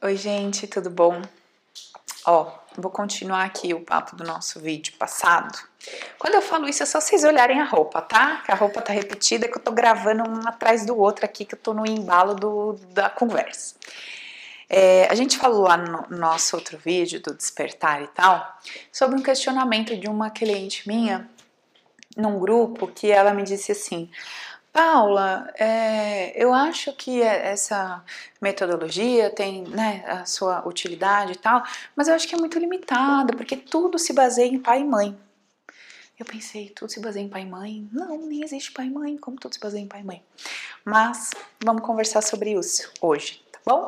Oi, gente, tudo bom? Ó, vou continuar aqui o papo do nosso vídeo passado. Quando eu falo isso, é só vocês olharem a roupa, tá? Que a roupa tá repetida, que eu tô gravando um atrás do outro aqui, que eu tô no embalo do, da conversa. É, a gente falou lá no nosso outro vídeo do despertar e tal, sobre um questionamento de uma cliente minha num grupo que ela me disse assim: Paula, é, eu acho que é, essa metodologia tem né, a sua utilidade e tal, mas eu acho que é muito limitada, porque tudo se baseia em pai e mãe. Eu pensei, tudo se baseia em pai e mãe? Não, nem existe pai e mãe, como tudo se baseia em pai e mãe? Mas vamos conversar sobre isso hoje, tá bom?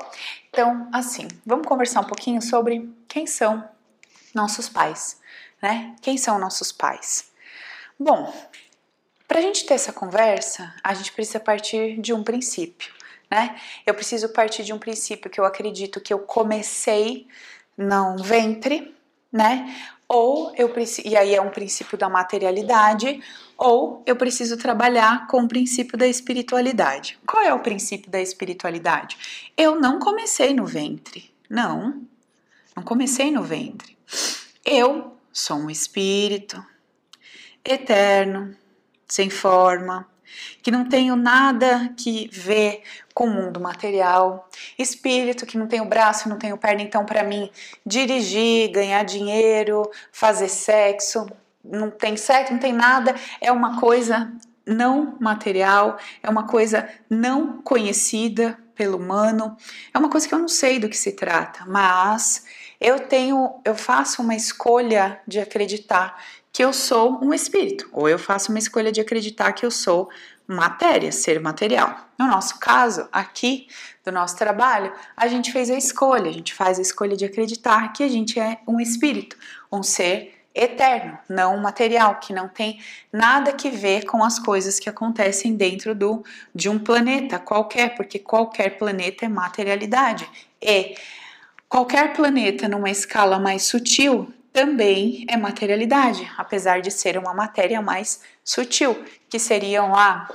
Então, assim, vamos conversar um pouquinho sobre quem são nossos pais, né? Quem são nossos pais? Bom, para a gente ter essa conversa, a gente precisa partir de um princípio, né? Eu preciso partir de um princípio que eu acredito que eu comecei no ventre, né? Ou eu preciso, e aí é um princípio da materialidade, ou eu preciso trabalhar com o princípio da espiritualidade. Qual é o princípio da espiritualidade? Eu não comecei no ventre, não, não comecei no ventre. Eu sou um espírito eterno, sem forma, que não tenho nada que ver com o mundo material, espírito que não tem o braço, não tem perna, então para mim dirigir, ganhar dinheiro, fazer sexo, não tem sexo, não tem nada, é uma coisa não material, é uma coisa não conhecida pelo humano, é uma coisa que eu não sei do que se trata, mas eu tenho, eu faço uma escolha de acreditar que eu sou um espírito, ou eu faço uma escolha de acreditar que eu sou matéria, ser material. No nosso caso, aqui do nosso trabalho, a gente fez a escolha, a gente faz a escolha de acreditar que a gente é um espírito, um ser eterno, não material, que não tem nada que ver com as coisas que acontecem dentro do, de um planeta qualquer, porque qualquer planeta é materialidade. E qualquer planeta numa escala mais sutil também é materialidade, apesar de ser uma matéria mais sutil, que seriam lá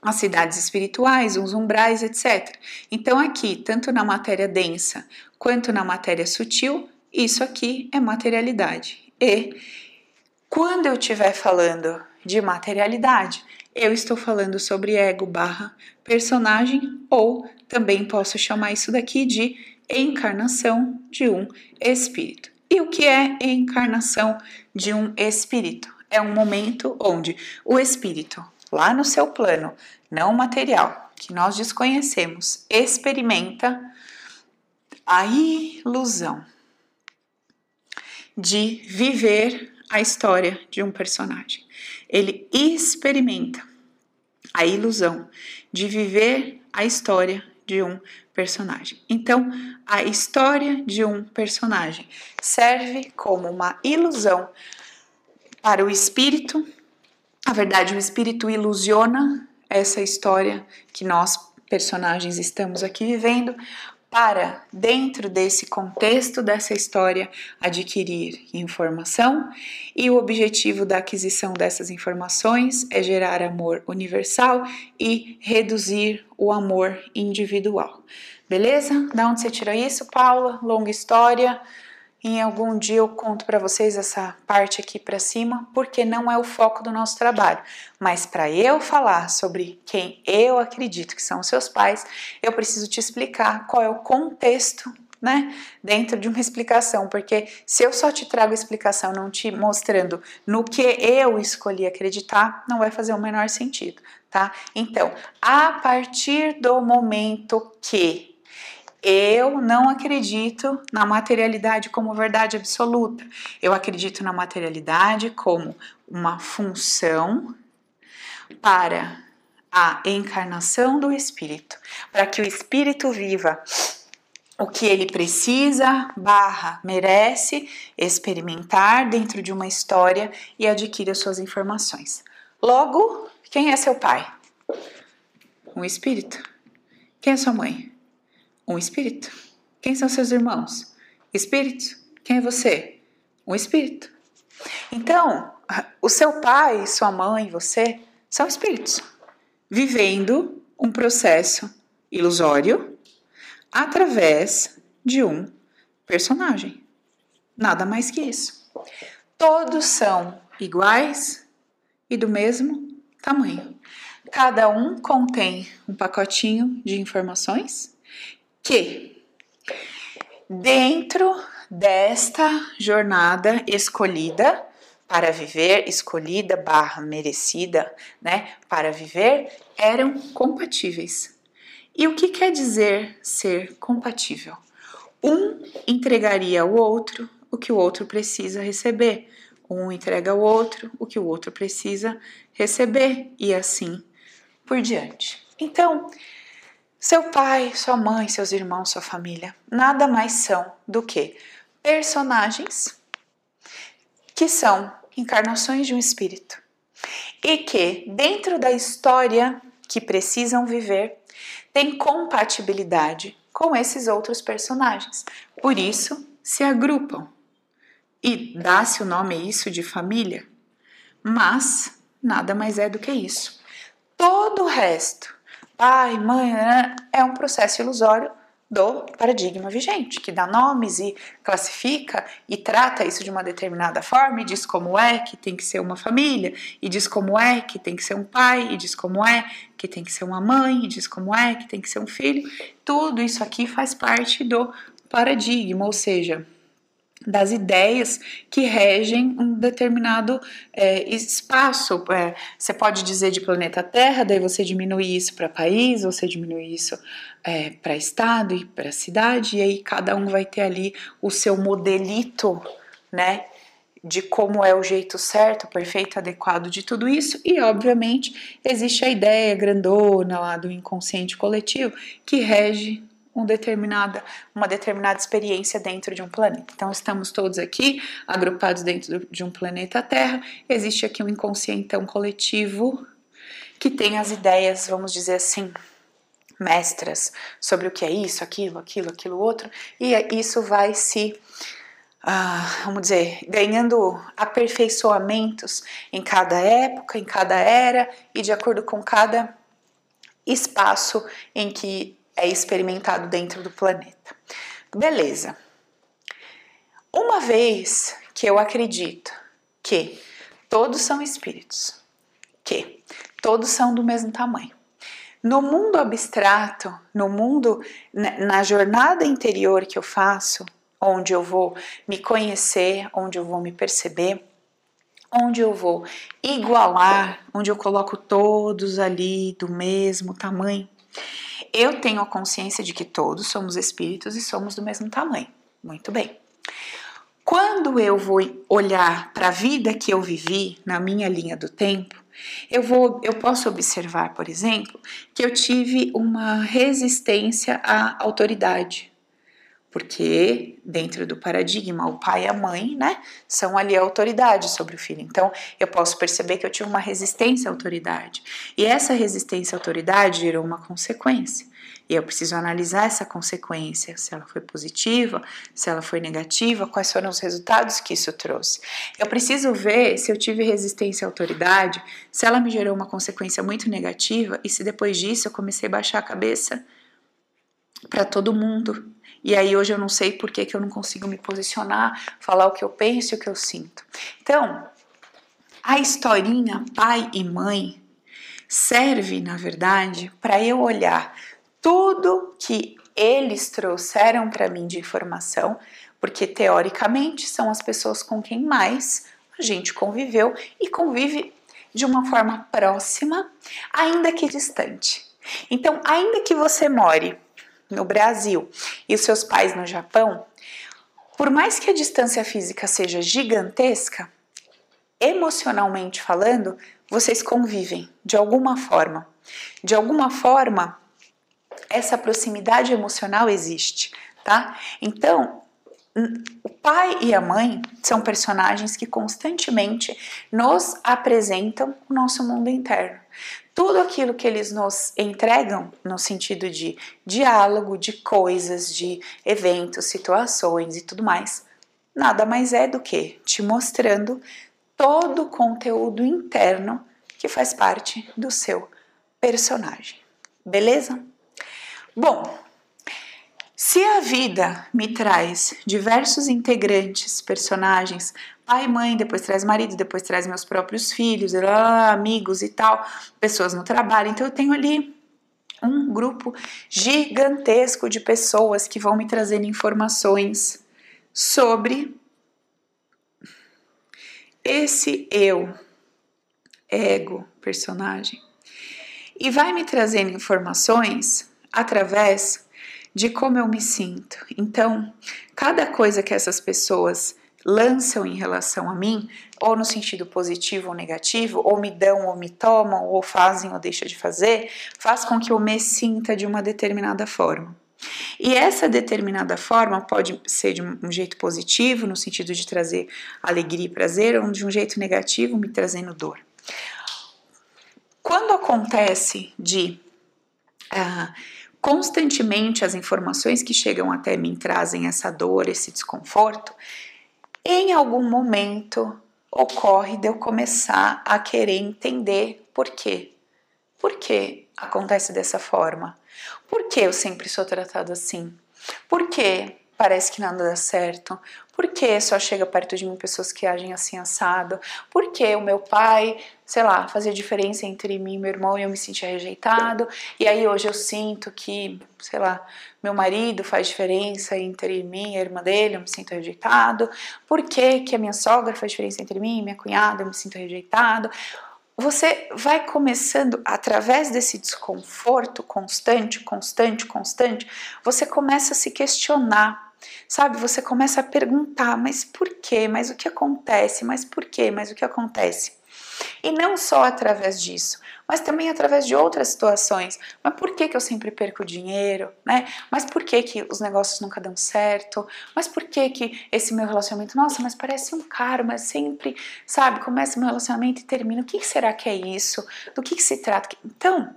as cidades espirituais, os umbrais, etc. Então, aqui, tanto na matéria densa quanto na matéria sutil, isso aqui é materialidade. E quando eu estiver falando de materialidade, eu estou falando sobre ego barra personagem, ou também posso chamar isso daqui de encarnação de um espírito. E o que é encarnação de um espírito? É um momento onde o espírito, lá no seu plano não material, que nós desconhecemos, experimenta a ilusão de viver a história de um personagem. Ele experimenta a ilusão de viver a história de um personagem. Então, a história de um personagem serve como uma ilusão para o espírito. Na verdade, o espírito ilusiona essa história que nós personagens estamos aqui vivendo para, dentro desse contexto dessa história, adquirir informação, e o objetivo da aquisição dessas informações é gerar amor universal e reduzir o amor individual. Beleza? Da onde você tirou isso, Paula? Longa história. Em algum dia eu conto para vocês essa parte aqui para cima, porque não é o foco do nosso trabalho. Mas para eu falar sobre quem eu acredito que são os seus pais, eu preciso te explicar qual é o contexto, né, dentro de uma explicação, porque se eu só te trago explicação, não te mostrando no que eu escolhi acreditar, não vai fazer o menor sentido, tá? Então, a partir do momento que eu não acredito na materialidade como verdade absoluta. Eu acredito na materialidade como uma função para a encarnação do espírito, para que o espírito viva o que ele precisa, barra, merece experimentar dentro de uma história e adquira suas informações. Logo, quem é seu pai? Um espírito. Quem é sua mãe? Um espírito. Quem são seus irmãos? Espíritos. Quem é você? Um espírito. Então, o seu pai, sua mãe, você são espíritos vivendo um processo ilusório através de um personagem. Nada mais que isso. Todos são iguais e do mesmo tamanho. Cada um contém um pacotinho de informações que, dentro desta jornada escolhida para viver, escolhida barra merecida, né, para viver, eram compatíveis. E o que quer dizer ser compatível? Um entregaria ao outro o que o outro precisa receber. Um entrega ao outro o que o outro precisa receber e assim por diante. Então, seu pai, sua mãe, seus irmãos, sua família, nada mais são do que personagens que são encarnações de um espírito e que, dentro da história que precisam viver, têm compatibilidade com esses outros personagens. Por isso, se agrupam. E dá-se o nome isso de família, mas nada mais é do que isso. Todo o resto, pai, mãe, né, é um processo ilusório do paradigma vigente, que dá nomes e classifica e trata isso de uma determinada forma e diz como é que tem que ser uma família, e diz como é que tem que ser um pai, e diz como é que tem que ser uma mãe, e diz como é que tem que ser um filho. Tudo isso aqui faz parte do paradigma, ou seja, das ideias que regem um determinado é, espaço. É, você pode dizer de planeta Terra, daí você diminui isso para país, você diminui isso é, para estado e para cidade, e aí cada um vai ter ali o seu modelito, né? De como é o jeito certo, perfeito, adequado de tudo isso, e obviamente existe a ideia grandona lá do inconsciente coletivo que rege um determinada, uma determinada experiência dentro de um planeta. Então, estamos todos aqui agrupados dentro de um planeta Terra. Existe aqui um inconscientão coletivo que tem as ideias, vamos dizer assim, mestras sobre o que é isso, aquilo, aquilo, aquilo outro, e isso vai se Uh, vamos dizer, ganhando aperfeiçoamentos em cada época, em cada era e de acordo com cada espaço em que é experimentado dentro do planeta. Beleza. Uma vez que eu acredito que todos são espíritos, que todos são do mesmo tamanho. No mundo abstrato, no mundo, na jornada interior que eu faço, onde eu vou me conhecer, onde eu vou me perceber, onde eu vou igualar, onde eu coloco todos ali do mesmo tamanho, eu tenho a consciência de que todos somos espíritos e somos do mesmo tamanho. Muito bem. Quando eu vou olhar para a vida que eu vivi na minha linha do tempo, eu vou, eu posso observar, por exemplo, que eu tive uma resistência à autoridade porque dentro do paradigma, o pai e a mãe, né, são ali a autoridade sobre o filho. Então, eu posso perceber que eu tive uma resistência à autoridade. E essa resistência à autoridade gerou uma consequência. E eu preciso analisar essa consequência, se ela foi positiva, se ela foi negativa, quais foram os resultados que isso trouxe. Eu preciso ver se eu tive resistência à autoridade, se ela me gerou uma consequência muito negativa e se depois disso eu comecei a baixar a cabeça para todo mundo, e aí hoje eu não sei por que, que eu não consigo me posicionar, falar o que eu penso e o que eu sinto. Então, a historinha pai e mãe serve, na verdade, para eu olhar tudo que eles trouxeram para mim de informação, porque teoricamente são as pessoas com quem mais a gente conviveu e convive de uma forma próxima, ainda que distante. Então, ainda que você more no Brasil e os seus pais no Japão, por mais que a distância física seja gigantesca, emocionalmente falando, vocês convivem de alguma forma. De alguma forma, essa proximidade emocional existe, tá? Então, o pai e a mãe são personagens que constantemente nos apresentam o nosso mundo interno tudo aquilo que eles nos entregam no sentido de diálogo, de coisas, de eventos, situações e tudo mais, nada mais é do que te mostrando todo o conteúdo interno que faz parte do seu personagem. Beleza? Bom, Se a vida me traz diversos integrantes, personagens, pai e mãe, depois traz marido, depois traz meus próprios filhos, amigos e tal, pessoas no trabalho, então eu tenho ali um grupo gigantesco de pessoas que vão me trazendo informações sobre esse eu, ego, personagem, e vai me trazendo informações através de como eu me sinto. Então, cada coisa que essas pessoas lançam em relação a mim, ou no sentido positivo ou negativo, ou me dão ou me tomam, ou fazem ou deixam de fazer, faz com que eu me sinta de uma determinada forma. E essa determinada forma pode ser de um jeito positivo, no sentido de trazer alegria e prazer, ou de um jeito negativo, me trazendo dor. Quando acontece de uh, constantemente as informações que chegam até mim trazem essa dor, esse desconforto, em algum momento ocorre de eu começar a querer entender por quê. Por que acontece dessa forma? Por que eu sempre sou tratado assim? Por que parece que nada dá certo? Por que só chega perto de mim pessoas que agem assim assado? Por que o meu pai, sei lá, fazia diferença entre mim e meu irmão e eu me sentia rejeitado? E aí hoje eu sinto que, sei lá, meu marido faz diferença entre mim e a irmã dele, eu me sinto rejeitado. Por que, que a minha sogra faz diferença entre mim e minha cunhada, eu me sinto rejeitado? Você vai começando, através desse desconforto constante, constante, constante, você começa a se questionar Sabe, você começa a perguntar, mas por quê? Mas o que acontece? Mas por quê? Mas o que acontece? E não só através disso, mas também através de outras situações. Mas por que, que eu sempre perco dinheiro, né? Mas por que, que os negócios nunca dão certo? Mas por que, que esse meu relacionamento, nossa, mas parece um caro, mas sempre, sabe, começa meu relacionamento e termina. O que, que será que é isso? Do que, que se trata? Então,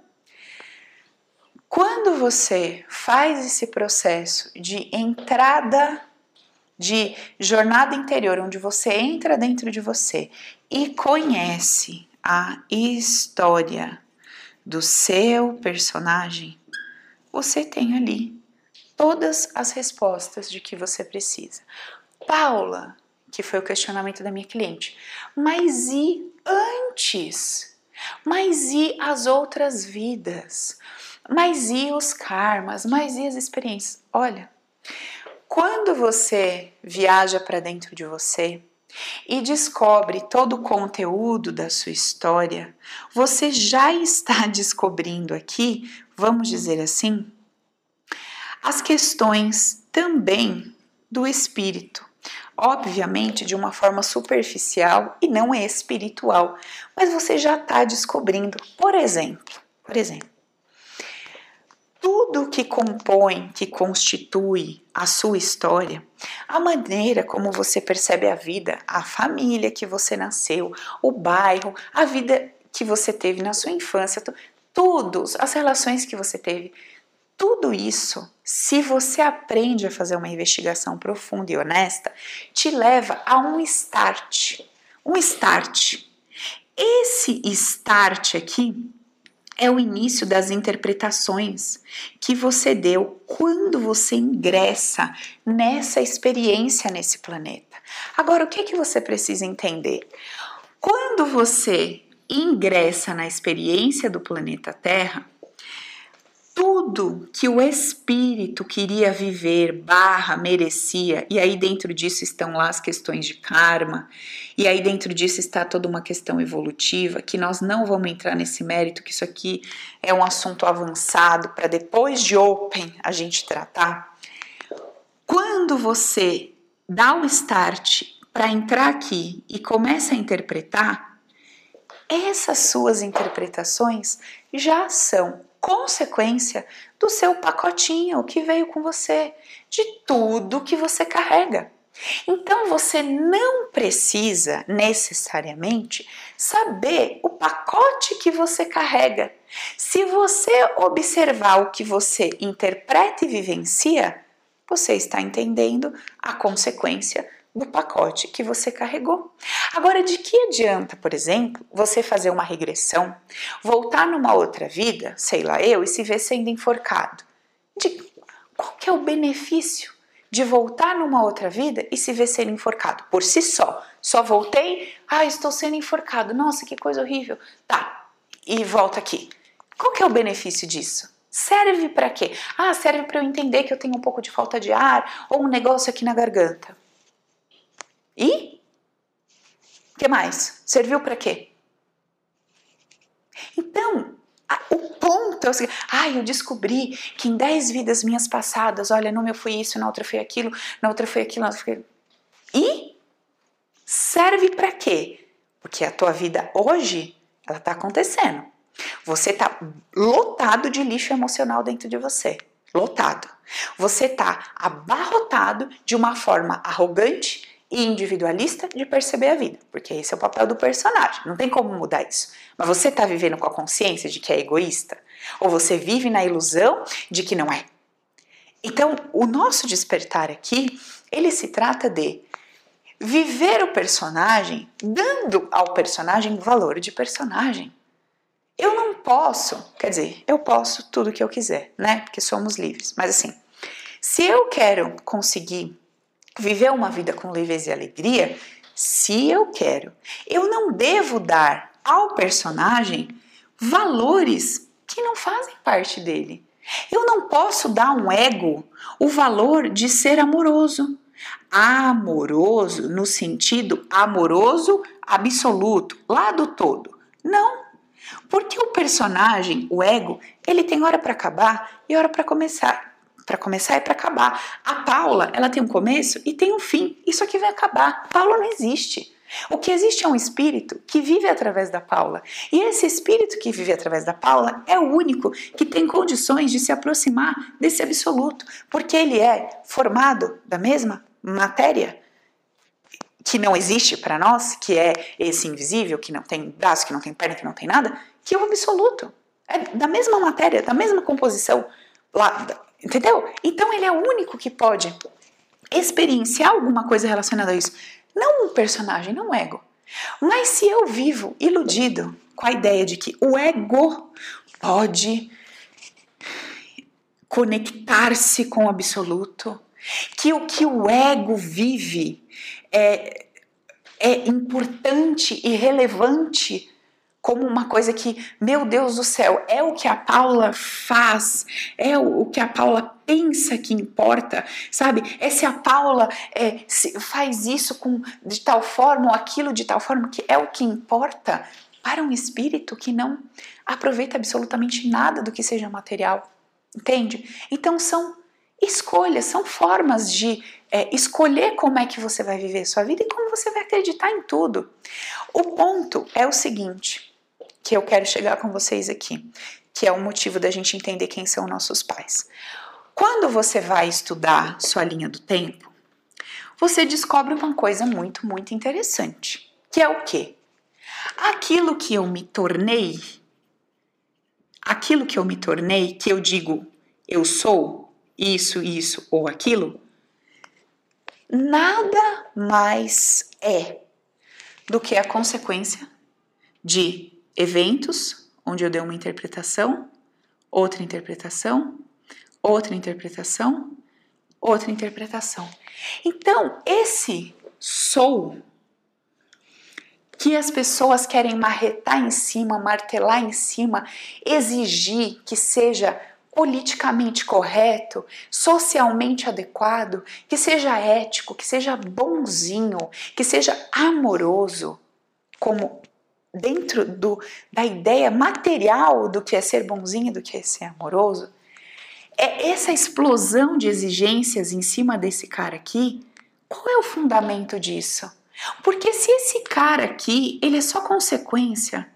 quando você faz esse processo de entrada, de jornada interior, onde você entra dentro de você e conhece a história do seu personagem, você tem ali todas as respostas de que você precisa. Paula, que foi o questionamento da minha cliente, mas e antes? Mas e as outras vidas? Mas e os karmas? Mas e as experiências? Olha, quando você viaja para dentro de você e descobre todo o conteúdo da sua história, você já está descobrindo aqui, vamos dizer assim, as questões também do espírito. Obviamente, de uma forma superficial e não espiritual, mas você já está descobrindo. Por exemplo, por exemplo, tudo que compõe, que constitui a sua história, a maneira como você percebe a vida, a família que você nasceu, o bairro, a vida que você teve na sua infância, tudo, as relações que você teve, tudo isso, se você aprende a fazer uma investigação profunda e honesta, te leva a um start. Um start. Esse start aqui é o início das interpretações que você deu quando você ingressa nessa experiência nesse planeta. Agora, o que é que você precisa entender? Quando você ingressa na experiência do planeta Terra, tudo que o espírito queria viver, barra, merecia, e aí dentro disso estão lá as questões de karma, e aí dentro disso está toda uma questão evolutiva, que nós não vamos entrar nesse mérito, que isso aqui é um assunto avançado para depois de Open a gente tratar. Quando você dá o start para entrar aqui e começa a interpretar, essas suas interpretações já são consequência do seu pacotinho que veio com você, de tudo que você carrega. Então você não precisa necessariamente saber o pacote que você carrega. Se você observar o que você interpreta e vivencia, você está entendendo a consequência do pacote que você carregou. Agora, de que adianta, por exemplo, você fazer uma regressão, voltar numa outra vida, sei lá eu, e se ver sendo enforcado? De qual que é o benefício de voltar numa outra vida e se ver sendo enforcado por si só? Só voltei, ah, estou sendo enforcado. Nossa, que coisa horrível. Tá. E volta aqui. Qual que é o benefício disso? Serve para quê? Ah, serve para eu entender que eu tenho um pouco de falta de ar ou um negócio aqui na garganta. E? O que mais? Serviu para quê? Então, o ponto é o seguinte: ah, eu descobri que em 10 vidas minhas passadas, olha, numa eu fui isso, na outra foi aquilo, na outra foi aquilo, na outra foi aquilo. E serve para quê? Porque a tua vida hoje, ela está acontecendo. Você está lotado de lixo emocional dentro de você. Lotado. Você está abarrotado de uma forma arrogante e individualista de perceber a vida, porque esse é o papel do personagem, não tem como mudar isso. Mas você está vivendo com a consciência de que é egoísta? Ou você vive na ilusão de que não é? Então, o nosso despertar aqui, ele se trata de viver o personagem dando ao personagem valor de personagem. Eu não posso, quer dizer, eu posso tudo que eu quiser, né? Porque somos livres. Mas assim, se eu quero conseguir viver uma vida com leveza e alegria, se eu quero, eu não devo dar ao personagem valores que não fazem parte dele. Eu não posso dar um ego o valor de ser amoroso. Amoroso no sentido amoroso absoluto, lá do todo. Não. Porque o personagem, o ego, ele tem hora para acabar e hora para começar. Para começar e para acabar. A Paula, ela tem um começo e tem um fim. Isso aqui vai acabar. Paula não existe. O que existe é um espírito que vive através da Paula. E esse espírito que vive através da Paula é o único que tem condições de se aproximar desse absoluto, porque ele é formado da mesma matéria que não existe para nós, que é esse invisível, que não tem braço, que não tem perna, que não tem nada, que é o absoluto. É da mesma matéria, da mesma composição. Lá, entendeu? Então ele é o único que pode experienciar alguma coisa relacionada a isso. Não um personagem, não um ego. Mas se eu vivo iludido com a ideia de que o ego pode conectar-se com o absoluto, que o que o ego vive é, é importante e relevante como uma coisa que, meu Deus do céu, é o que a Paula faz, é o, que a Paula pensa que importa, sabe? É se a Paula é, se faz isso com de tal forma ou aquilo de tal forma que é o que importa para um espírito que não aproveita absolutamente nada do que seja material, entende? Então são escolhas, são formas de é, escolher como é que você vai viver sua vida e como você vai acreditar em tudo. O ponto é o seguinte, que eu quero chegar com vocês aqui, que é o motivo da gente entender quem são nossos pais. Quando você vai estudar sua linha do tempo, você descobre uma coisa muito, muito interessante, que é o quê? Aquilo que eu me tornei, aquilo que eu me tornei, que eu digo eu sou, isso, isso ou aquilo, nada mais é do que a consequência de eventos onde eu dei uma interpretação, outra interpretação, outra interpretação, outra interpretação. Então, esse sou que as pessoas querem marretar em cima, martelar em cima, exigir que seja politicamente correto, socialmente adequado, que seja ético, que seja bonzinho, que seja amoroso, como dentro do, da ideia material do que é ser bonzinho do que é ser amoroso, é essa explosão de exigências em cima desse cara aqui. Qual é o fundamento disso? Porque se esse cara aqui, ele é só consequência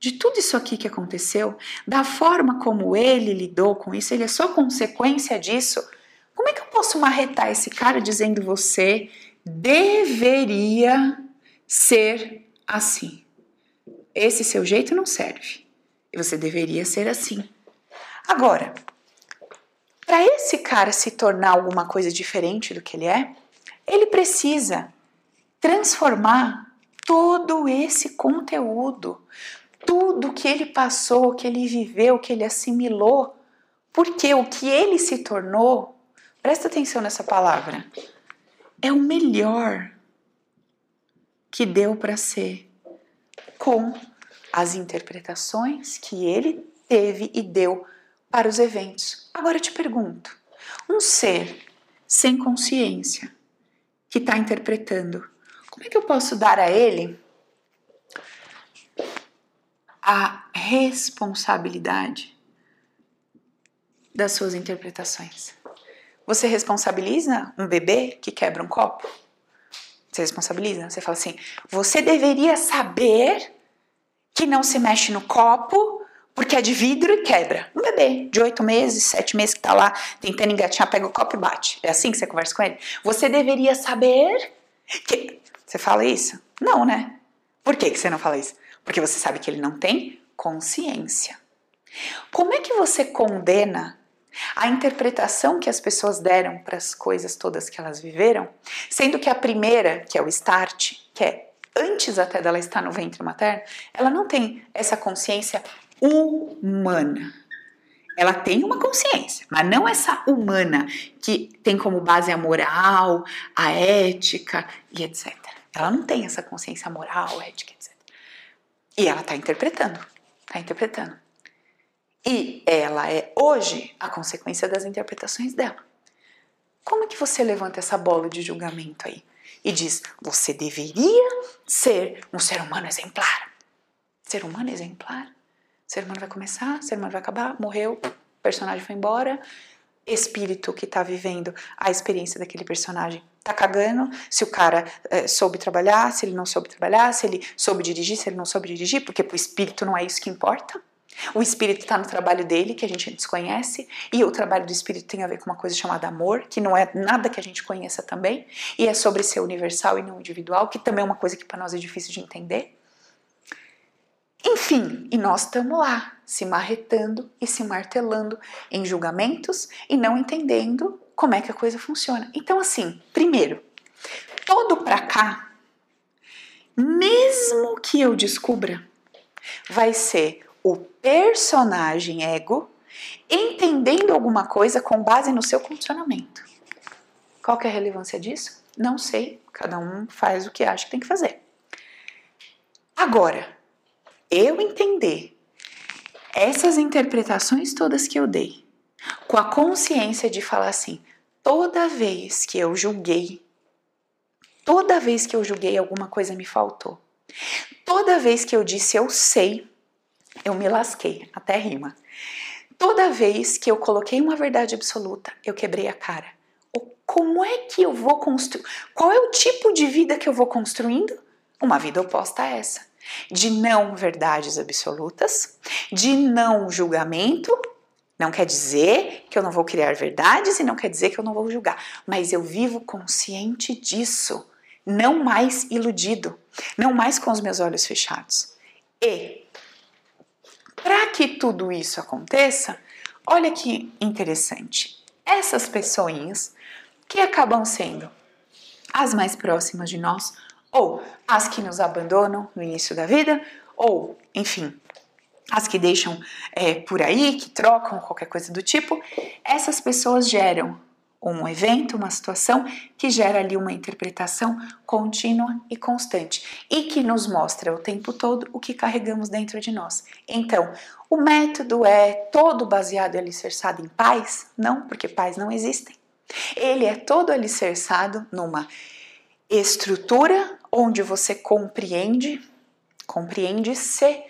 de tudo isso aqui que aconteceu, da forma como ele lidou com isso, ele é só consequência disso. Como é que eu posso marretar esse cara dizendo você deveria ser assim? Esse seu jeito não serve. E você deveria ser assim. Agora, para esse cara se tornar alguma coisa diferente do que ele é, ele precisa transformar todo esse conteúdo, tudo que ele passou, que ele viveu, que ele assimilou, porque o que ele se tornou Presta atenção nessa palavra. É o melhor que deu para ser com as interpretações que ele teve e deu para os eventos. Agora eu te pergunto: um ser sem consciência que está interpretando, como é que eu posso dar a ele a responsabilidade das suas interpretações? Você responsabiliza um bebê que quebra um copo? Você responsabiliza? Você fala assim: você deveria saber que não se mexe no copo porque é de vidro e quebra. Um bebê de oito meses, sete meses que tá lá tentando engatinhar, pega o copo e bate. É assim que você conversa com ele? Você deveria saber que. Você fala isso? Não, né? Por que, que você não fala isso? Porque você sabe que ele não tem consciência. Como é que você condena a interpretação que as pessoas deram para as coisas todas que elas viveram, sendo que a primeira, que é o start, que é antes até dela estar no ventre materno, ela não tem essa consciência humana. Ela tem uma consciência, mas não essa humana que tem como base a moral, a ética e etc. Ela não tem essa consciência moral, ética, etc. E ela está interpretando, está interpretando. E ela é hoje a consequência das interpretações dela. Como é que você levanta essa bola de julgamento aí e diz: você deveria ser um ser humano exemplar? Ser humano exemplar? Ser humano vai começar, ser humano vai acabar, morreu, personagem foi embora, espírito que está vivendo a experiência daquele personagem tá cagando se o cara é, soube trabalhar, se ele não soube trabalhar, se ele soube dirigir, se ele não soube dirigir, porque pro espírito não é isso que importa. O espírito está no trabalho dele, que a gente desconhece, e o trabalho do espírito tem a ver com uma coisa chamada amor, que não é nada que a gente conheça também, e é sobre ser universal e não individual, que também é uma coisa que para nós é difícil de entender. Enfim, e nós estamos lá, se marretando e se martelando em julgamentos e não entendendo como é que a coisa funciona. Então, assim, primeiro, todo pra cá, mesmo que eu descubra, vai ser o personagem ego entendendo alguma coisa com base no seu condicionamento. Qual é a relevância disso? Não sei, cada um faz o que acha que tem que fazer. Agora, eu entender essas interpretações todas que eu dei, com a consciência de falar assim, toda vez que eu julguei, toda vez que eu julguei alguma coisa me faltou. Toda vez que eu disse eu sei, eu me lasquei, até rima. Toda vez que eu coloquei uma verdade absoluta, eu quebrei a cara. Como é que eu vou construir? Qual é o tipo de vida que eu vou construindo? Uma vida oposta a essa. De não verdades absolutas, de não julgamento. Não quer dizer que eu não vou criar verdades e não quer dizer que eu não vou julgar, mas eu vivo consciente disso, não mais iludido, não mais com os meus olhos fechados. E para que tudo isso aconteça, olha que interessante. Essas pessoinhas que acabam sendo as mais próximas de nós, ou as que nos abandonam no início da vida, ou, enfim, as que deixam é, por aí, que trocam qualquer coisa do tipo, essas pessoas geram um evento, uma situação que gera ali uma interpretação contínua e constante e que nos mostra o tempo todo o que carregamos dentro de nós. Então, o método é todo baseado e alicerçado em paz? Não, porque paz não existem. Ele é todo alicerçado numa estrutura onde você compreende, compreende-se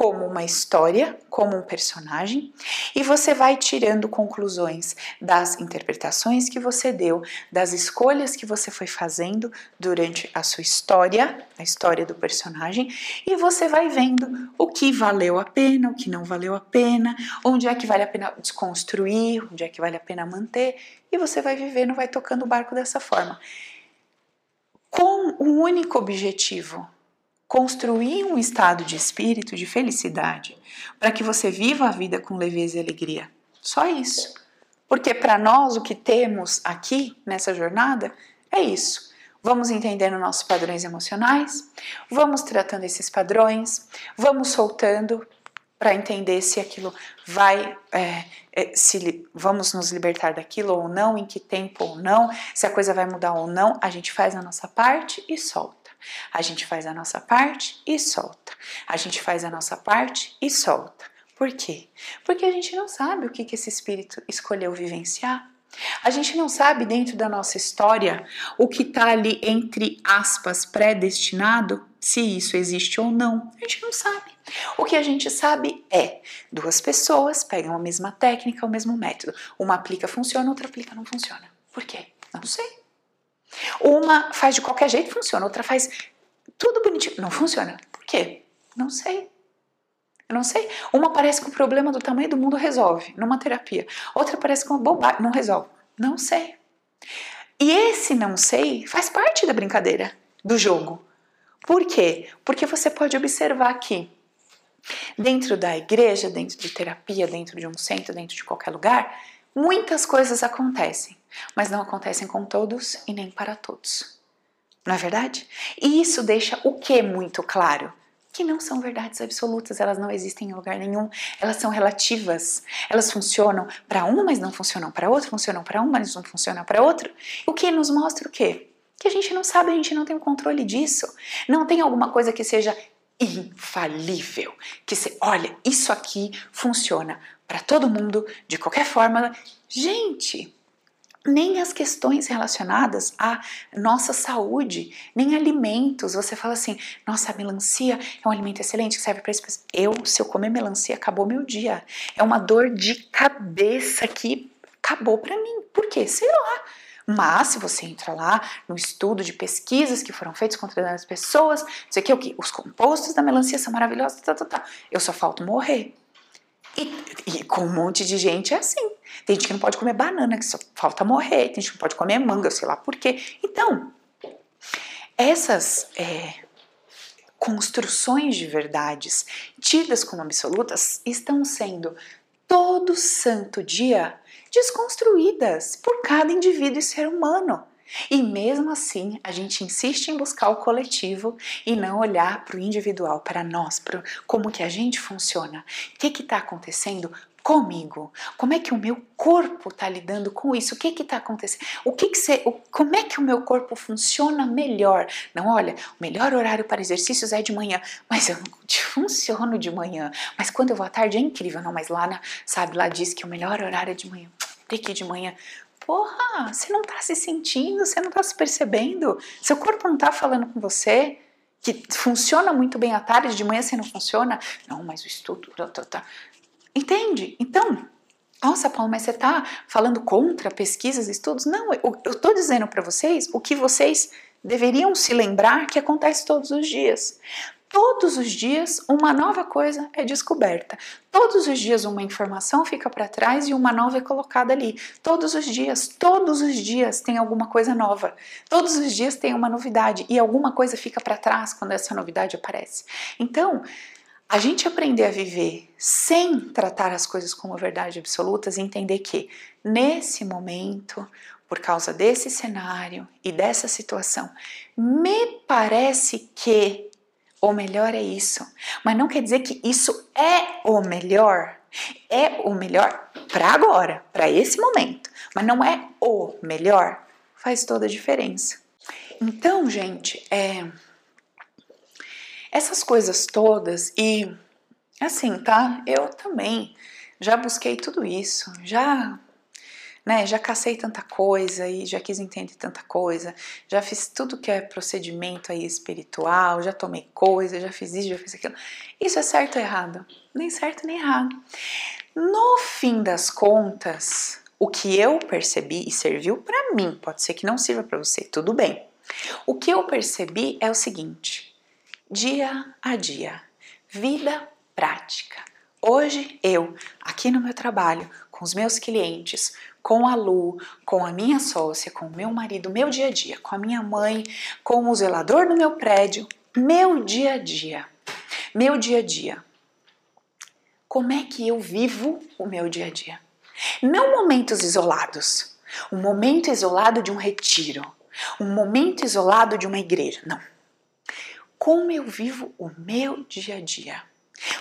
como uma história, como um personagem, e você vai tirando conclusões das interpretações que você deu, das escolhas que você foi fazendo durante a sua história, a história do personagem, e você vai vendo o que valeu a pena, o que não valeu a pena, onde é que vale a pena desconstruir, onde é que vale a pena manter, e você vai vivendo, vai tocando o barco dessa forma. Com um único objetivo, construir um estado de espírito de felicidade para que você viva a vida com leveza e alegria. Só isso. Porque para nós o que temos aqui nessa jornada é isso. Vamos entendendo nossos padrões emocionais, vamos tratando esses padrões, vamos soltando para entender se aquilo vai, é, é, se vamos nos libertar daquilo ou não, em que tempo ou não, se a coisa vai mudar ou não, a gente faz a nossa parte e solta. A gente faz a nossa parte e solta. A gente faz a nossa parte e solta. Por quê? Porque a gente não sabe o que, que esse espírito escolheu vivenciar. A gente não sabe dentro da nossa história o que está ali entre aspas predestinado, se isso existe ou não. A gente não sabe. O que a gente sabe é duas pessoas pegam a mesma técnica, o mesmo método. Uma aplica, funciona, outra aplica, não funciona. Por quê? Não sei. Uma faz de qualquer jeito, funciona. Outra faz tudo bonitinho, não funciona. Por quê? Não sei. Eu não sei. Uma parece que o problema do tamanho do mundo resolve numa terapia. Outra parece que uma bobagem não resolve. Não sei. E esse não sei faz parte da brincadeira, do jogo. Por quê? Porque você pode observar que dentro da igreja, dentro de terapia, dentro de um centro, dentro de qualquer lugar, muitas coisas acontecem, mas não acontecem com todos e nem para todos. Não é verdade? E isso deixa o que muito claro? Que não são verdades absolutas, elas não existem em lugar nenhum, elas são relativas. Elas funcionam para um, mas não funcionam para outro, funcionam para um, mas não funcionam para outro. O que nos mostra o quê? Que a gente não sabe, a gente não tem o controle disso. Não tem alguma coisa que seja infalível, que você, olha, isso aqui funciona para todo mundo de qualquer forma. Gente, nem as questões relacionadas à nossa saúde, nem alimentos. Você fala assim: nossa, a melancia é um alimento excelente que serve para isso. Eu, se eu comer melancia, acabou meu dia. É uma dor de cabeça que acabou para mim. Por quê? Sei lá. Mas se você entra lá no estudo de pesquisas que foram feitas com determinadas pessoas, sei que o que os compostos da melancia são maravilhosos, tá, tá, tá. Eu só falto morrer. E, e, com um monte de gente é assim. Tem gente que não pode comer banana, que só falta morrer. Tem gente que não pode comer manga, sei lá por quê. Então, essas é, construções de verdades tidas como absolutas estão sendo todo santo dia desconstruídas por cada indivíduo e ser humano. E mesmo assim, a gente insiste em buscar o coletivo e não olhar para o individual, para nós, para como que a gente funciona. O que está acontecendo comigo? Como é que o meu corpo está lidando com isso? O que está acontecendo? O que, que você, o, como é que o meu corpo funciona melhor? Não, olha, o melhor horário para exercícios é de manhã, mas eu não funciono de manhã. Mas quando eu vou à tarde é incrível, não? Mas lá, na, sabe, lá diz que o melhor horário é de manhã. Tem que ir de manhã. Porra, você não tá se sentindo, você não tá se percebendo, seu corpo não tá falando com você que funciona muito bem à tarde, de manhã você não funciona. Não, mas o estudo. Tá, tá, tá. Entende? Então, nossa, Paulo, mas você tá falando contra pesquisas, estudos? Não, eu, tô dizendo para vocês o que vocês deveriam se lembrar que acontece todos os dias. Todos os dias uma nova coisa é descoberta. Todos os dias uma informação fica para trás e uma nova é colocada ali. Todos os dias, todos os dias tem alguma coisa nova. Todos os dias tem uma novidade e alguma coisa fica para trás quando essa novidade aparece. Então, a gente aprender a viver sem tratar as coisas como verdade absolutas e entender que nesse momento, por causa desse cenário e dessa situação, me parece que o melhor é isso. Mas não quer dizer que isso é o melhor. É o melhor para agora, para esse momento. Mas não é o melhor. Faz toda a diferença. Então, gente, é, essas coisas todas e assim, tá? Eu também já busquei tudo isso, já né? Já cacei tanta coisa e já quis entender tanta coisa, já fiz tudo que é procedimento aí espiritual, já tomei coisa, já fiz isso, já fiz aquilo. Isso é certo ou errado? Nem certo nem errado. No fim das contas, o que eu percebi e serviu para mim, pode ser que não sirva para você, tudo bem. O que eu percebi é o seguinte: dia a dia, vida prática. Hoje eu, aqui no meu trabalho, com os meus clientes, com a Lu, com a minha sócia, com o meu marido, meu dia a dia, com a minha mãe, com o zelador do meu prédio, meu dia a dia. Meu dia a dia. Como é que eu vivo o meu dia a dia? Não momentos isolados. Um momento isolado de um retiro. Um momento isolado de uma igreja. Não. Como eu vivo o meu dia a dia?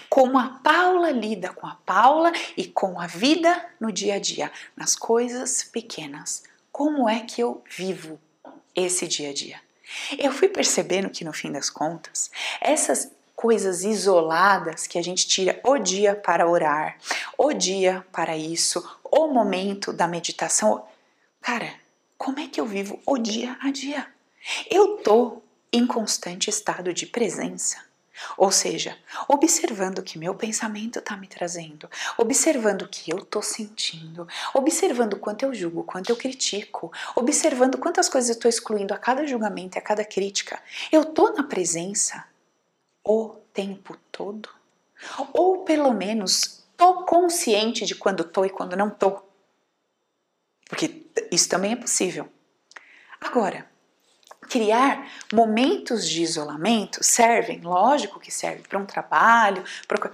Como a Paula lida com a Paula e com a vida no dia a dia, nas coisas pequenas. Como é que eu vivo esse dia a dia? Eu fui percebendo que no fim das contas, essas coisas isoladas que a gente tira o dia para orar, o dia para isso, o momento da meditação. Cara, como é que eu vivo o dia a dia? Eu tô em constante estado de presença. Ou seja, observando o que meu pensamento está me trazendo, observando o que eu estou sentindo, observando quanto eu julgo, quanto eu critico, observando quantas coisas eu estou excluindo a cada julgamento e a cada crítica. Eu estou na presença o tempo todo? Ou pelo menos estou consciente de quando estou e quando não estou? Porque isso também é possível. Agora, criar momentos de isolamento servem, lógico que serve para um trabalho, pra...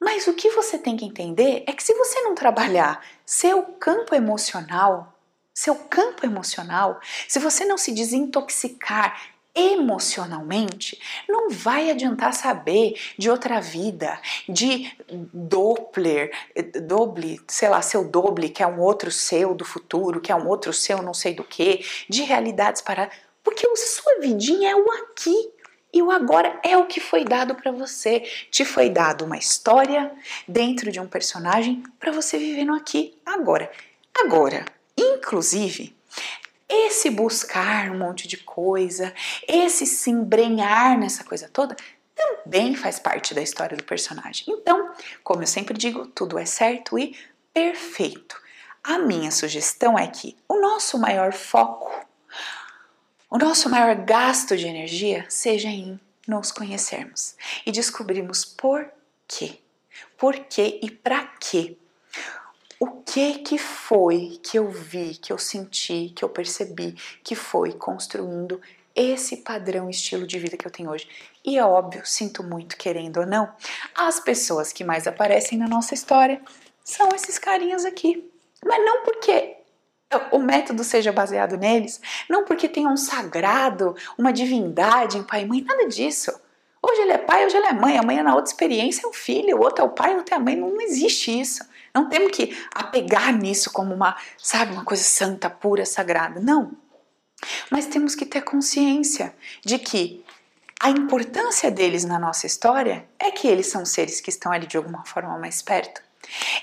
mas o que você tem que entender é que se você não trabalhar seu campo emocional, seu campo emocional, se você não se desintoxicar emocionalmente, não vai adiantar saber de outra vida, de Doppler, doble, sei lá, seu doble, que é um outro seu do futuro, que é um outro seu não sei do que, de realidades para porque a sua vidinha é o aqui e o agora é o que foi dado para você. Te foi dado uma história dentro de um personagem para você viver no aqui, agora. Agora, inclusive, esse buscar um monte de coisa, esse se embrenhar nessa coisa toda, também faz parte da história do personagem. Então, como eu sempre digo, tudo é certo e perfeito. A minha sugestão é que o nosso maior foco o nosso maior gasto de energia seja em nos conhecermos e descobrirmos por quê. Por quê e para quê? O que que foi que eu vi, que eu senti, que eu percebi, que foi construindo esse padrão estilo de vida que eu tenho hoje. E é óbvio, sinto muito querendo ou não, as pessoas que mais aparecem na nossa história são esses carinhas aqui. Mas não porque o método seja baseado neles, não porque tenha um sagrado, uma divindade em pai e mãe, nada disso. Hoje ele é pai, hoje ele é mãe, amanhã na outra experiência é o filho, o outro é o pai, outro é a mãe, não existe isso. Não temos que apegar nisso como uma, sabe, uma coisa santa, pura, sagrada. Não. Mas temos que ter consciência de que a importância deles na nossa história é que eles são seres que estão ali de alguma forma mais perto.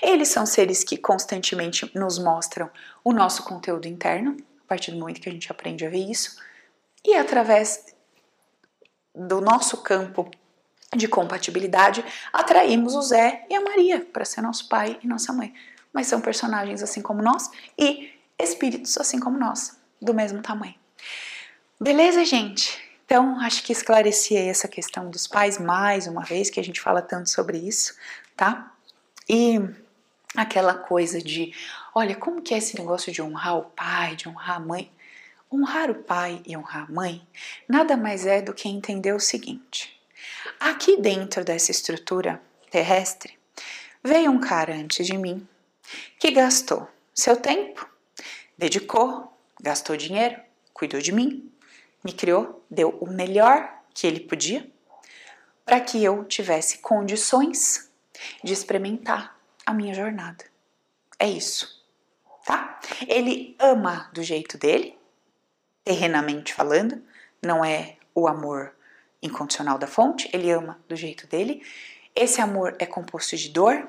Eles são seres que constantemente nos mostram o nosso conteúdo interno, a partir do momento que a gente aprende a ver isso, e através do nosso campo de compatibilidade, atraímos o Zé e a Maria para ser nosso pai e nossa mãe. Mas são personagens assim como nós e espíritos assim como nós, do mesmo tamanho. Beleza, gente? Então, acho que esclareci essa questão dos pais mais uma vez, que a gente fala tanto sobre isso, tá? E aquela coisa de, olha, como que é esse negócio de honrar o pai, de honrar a mãe? Honrar o pai e honrar a mãe nada mais é do que entender o seguinte: aqui dentro dessa estrutura terrestre veio um cara antes de mim que gastou seu tempo, dedicou, gastou dinheiro, cuidou de mim, me criou, deu o melhor que ele podia para que eu tivesse condições de experimentar a minha jornada. É isso, tá? Ele ama do jeito dele, terrenamente falando, não é o amor incondicional da fonte, ele ama do jeito dele. Esse amor é composto de dor,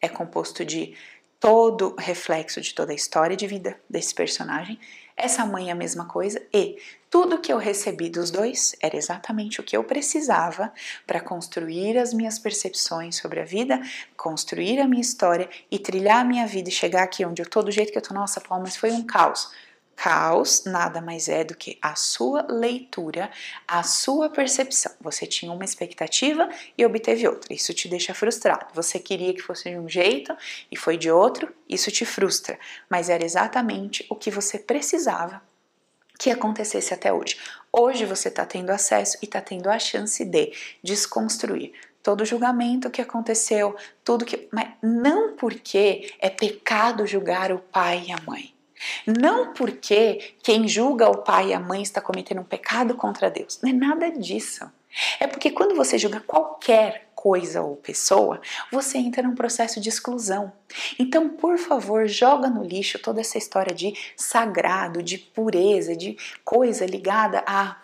é composto de todo reflexo de toda a história de vida desse personagem. Essa mãe é a mesma coisa e tudo que eu recebi dos dois era exatamente o que eu precisava para construir as minhas percepções sobre a vida, construir a minha história e trilhar a minha vida e chegar aqui onde eu tô do jeito que eu tô. Nossa, Paulo, mas foi um caos. Caos nada mais é do que a sua leitura, a sua percepção. Você tinha uma expectativa e obteve outra. Isso te deixa frustrado. Você queria que fosse de um jeito e foi de outro, isso te frustra. Mas era exatamente o que você precisava que acontecesse até hoje. Hoje você está tendo acesso e está tendo a chance de desconstruir todo o julgamento que aconteceu, tudo que. Mas não porque é pecado julgar o pai e a mãe. Não porque quem julga o pai e a mãe está cometendo um pecado contra Deus. Não é nada disso. É porque quando você julga qualquer coisa ou pessoa, você entra num processo de exclusão. Então, por favor, joga no lixo toda essa história de sagrado, de pureza, de coisa ligada a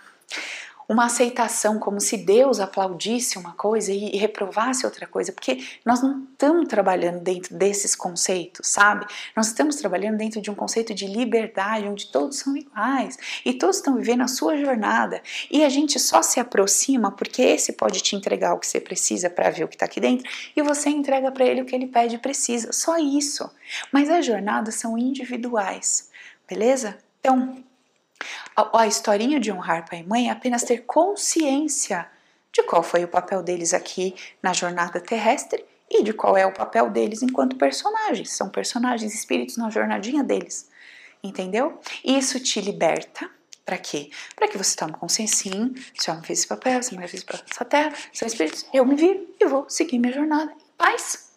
uma aceitação como se Deus aplaudisse uma coisa e reprovasse outra coisa, porque nós não estamos trabalhando dentro desses conceitos, sabe? Nós estamos trabalhando dentro de um conceito de liberdade, onde todos são iguais e todos estão vivendo a sua jornada. E a gente só se aproxima porque esse pode te entregar o que você precisa para ver o que está aqui dentro e você entrega para ele o que ele pede e precisa. Só isso. Mas as jornadas são individuais, beleza? Então, a, historinha de honrar pai e mãe é apenas ter consciência de qual foi o papel deles aqui na jornada terrestre e de qual é o papel deles enquanto personagens. São personagens, espíritos na jornadinha deles. Entendeu? Isso te liberta. Para quê? Para que você tome consciência, sim, se eu não fiz esse papel, se mulher fez esse papel nessa terra, são espíritos, eu me viro e vou seguir minha jornada em paz.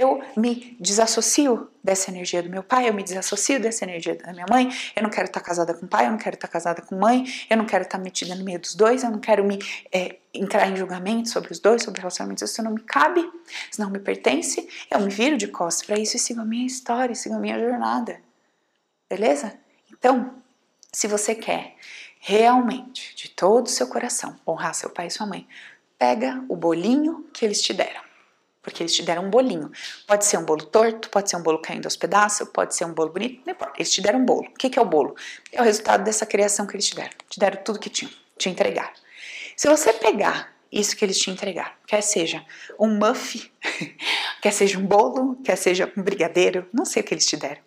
Eu me desassocio dessa energia do meu pai, eu me desassocio dessa energia da minha mãe. Eu não quero estar casada com pai, eu não quero estar casada com mãe, eu não quero estar metida no meio dos dois, eu não quero me é, entrar em julgamento sobre os dois, sobre relacionamentos. Isso não me cabe, isso não me pertence. Eu me viro de costas para isso e sigo a minha história, sigo a minha jornada. Beleza? Então, se você quer realmente, de todo o seu coração, honrar seu pai e sua mãe, pega o bolinho que eles te deram porque eles te deram um bolinho. Pode ser um bolo torto, pode ser um bolo caindo aos pedaços, pode ser um bolo bonito, não importa. Eles te deram um bolo. O que, é o bolo? É o resultado dessa criação que eles te deram. Te deram tudo que tinham, te entregaram. Se você pegar isso que eles te entregaram, quer seja um muff, quer seja um bolo, quer seja um brigadeiro, não sei o que eles te deram.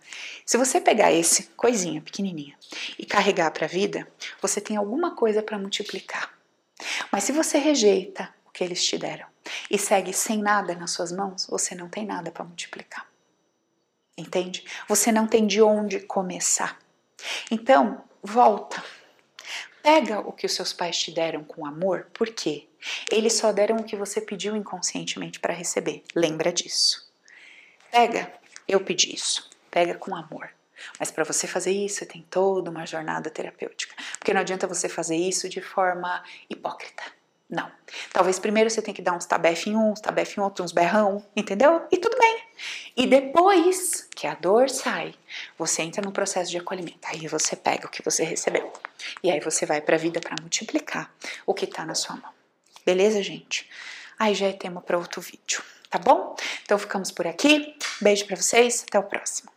Se você pegar esse coisinha pequenininha e carregar para a vida, você tem alguma coisa para multiplicar. Mas se você rejeita o que eles te deram, e segue sem nada nas suas mãos, você não tem nada para multiplicar. Entende? Você não tem de onde começar. Então, volta. Pega o que os seus pais te deram com amor, por quê? Eles só deram o que você pediu inconscientemente para receber. Lembra disso. Pega, eu pedi isso. Pega com amor. Mas para você fazer isso, tem toda uma jornada terapêutica. Porque não adianta você fazer isso de forma hipócrita. Não. Talvez primeiro você tenha que dar uns tabef em um, uns tabef em outro, uns berrão, entendeu? E tudo bem. E depois que a dor sai, você entra no processo de acolhimento. Aí você pega o que você recebeu. E aí você vai para a vida para multiplicar o que está na sua mão. Beleza, gente? Aí já é tema para outro vídeo, tá bom? Então ficamos por aqui. Beijo para vocês, até o próximo.